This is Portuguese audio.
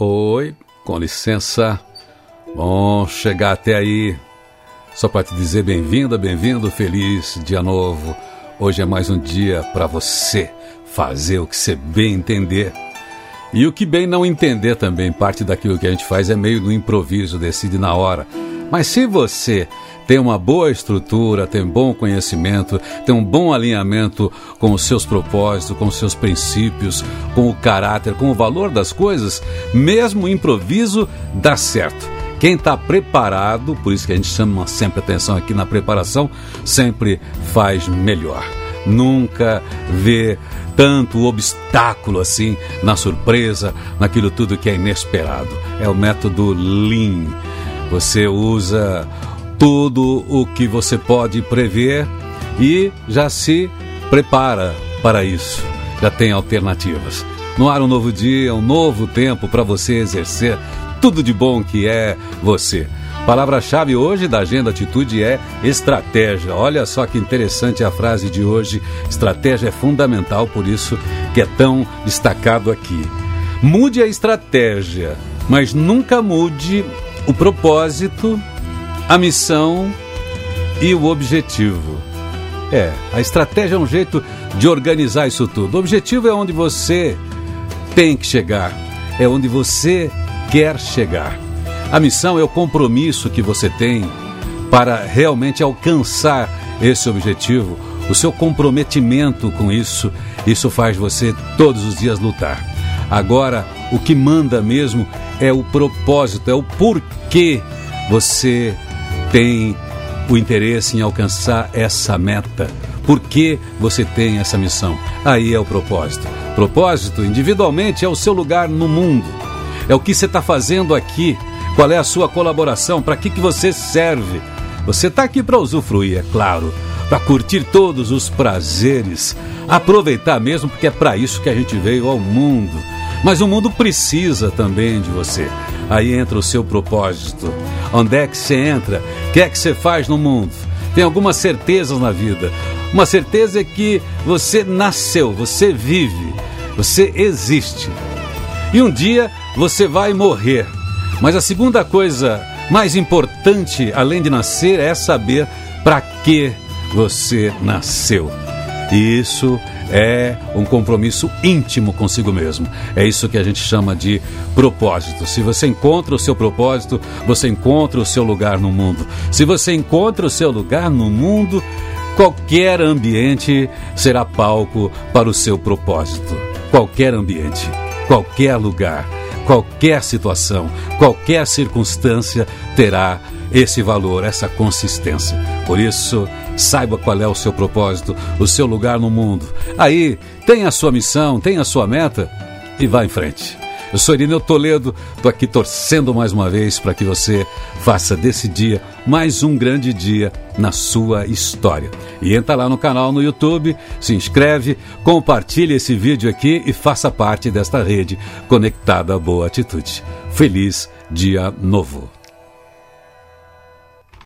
Oi, com licença. Bom chegar até aí. Só para te dizer bem-vinda, bem-vindo, feliz dia novo. Hoje é mais um dia para você fazer o que você bem entender. E o que bem não entender também, parte daquilo que a gente faz é meio no improviso, decide na hora. Mas se você tem uma boa estrutura, tem bom conhecimento, tem um bom alinhamento com os seus propósitos, com os seus princípios, com o caráter, com o valor das coisas, mesmo o improviso dá certo. Quem está preparado, por isso que a gente chama sempre atenção aqui na preparação, sempre faz melhor. Nunca vê tanto obstáculo assim na surpresa, naquilo tudo que é inesperado. É o método Lean. Você usa tudo o que você pode prever e já se prepara para isso. Já tem alternativas. No ar um novo dia, um novo tempo para você exercer tudo de bom que é você. Palavra-chave hoje da Agenda Atitude é estratégia. Olha só que interessante a frase de hoje. Estratégia é fundamental, por isso que é tão destacado aqui. Mude a estratégia, mas nunca mude o propósito a missão e o objetivo. É, a estratégia é um jeito de organizar isso tudo. O objetivo é onde você tem que chegar, é onde você quer chegar. A missão é o compromisso que você tem para realmente alcançar esse objetivo, o seu comprometimento com isso, isso faz você todos os dias lutar. Agora, o que manda mesmo é o propósito, é o porquê você tem o interesse em alcançar essa meta? Por que você tem essa missão? Aí é o propósito. Propósito, individualmente, é o seu lugar no mundo. É o que você está fazendo aqui. Qual é a sua colaboração? Para que, que você serve? Você está aqui para usufruir, é claro, para curtir todos os prazeres, aproveitar mesmo, porque é para isso que a gente veio ao mundo. Mas o mundo precisa também de você. Aí entra o seu propósito. Onde é que você entra? O que é que você faz no mundo? Tem algumas certezas na vida. Uma certeza é que você nasceu, você vive, você existe. E um dia você vai morrer. Mas a segunda coisa mais importante, além de nascer, é saber para que você nasceu. E isso é um compromisso íntimo consigo mesmo. É isso que a gente chama de propósito. Se você encontra o seu propósito, você encontra o seu lugar no mundo. Se você encontra o seu lugar no mundo, qualquer ambiente será palco para o seu propósito. Qualquer ambiente, qualquer lugar, qualquer situação, qualquer circunstância terá esse valor, essa consistência. Por isso, saiba qual é o seu propósito, o seu lugar no mundo. Aí, tem a sua missão, tem a sua meta e vá em frente. Eu sou Irineu Toledo, estou aqui torcendo mais uma vez para que você faça desse dia mais um grande dia na sua história. E entra lá no canal no YouTube, se inscreve, compartilhe esse vídeo aqui e faça parte desta rede conectada à boa atitude. Feliz dia novo!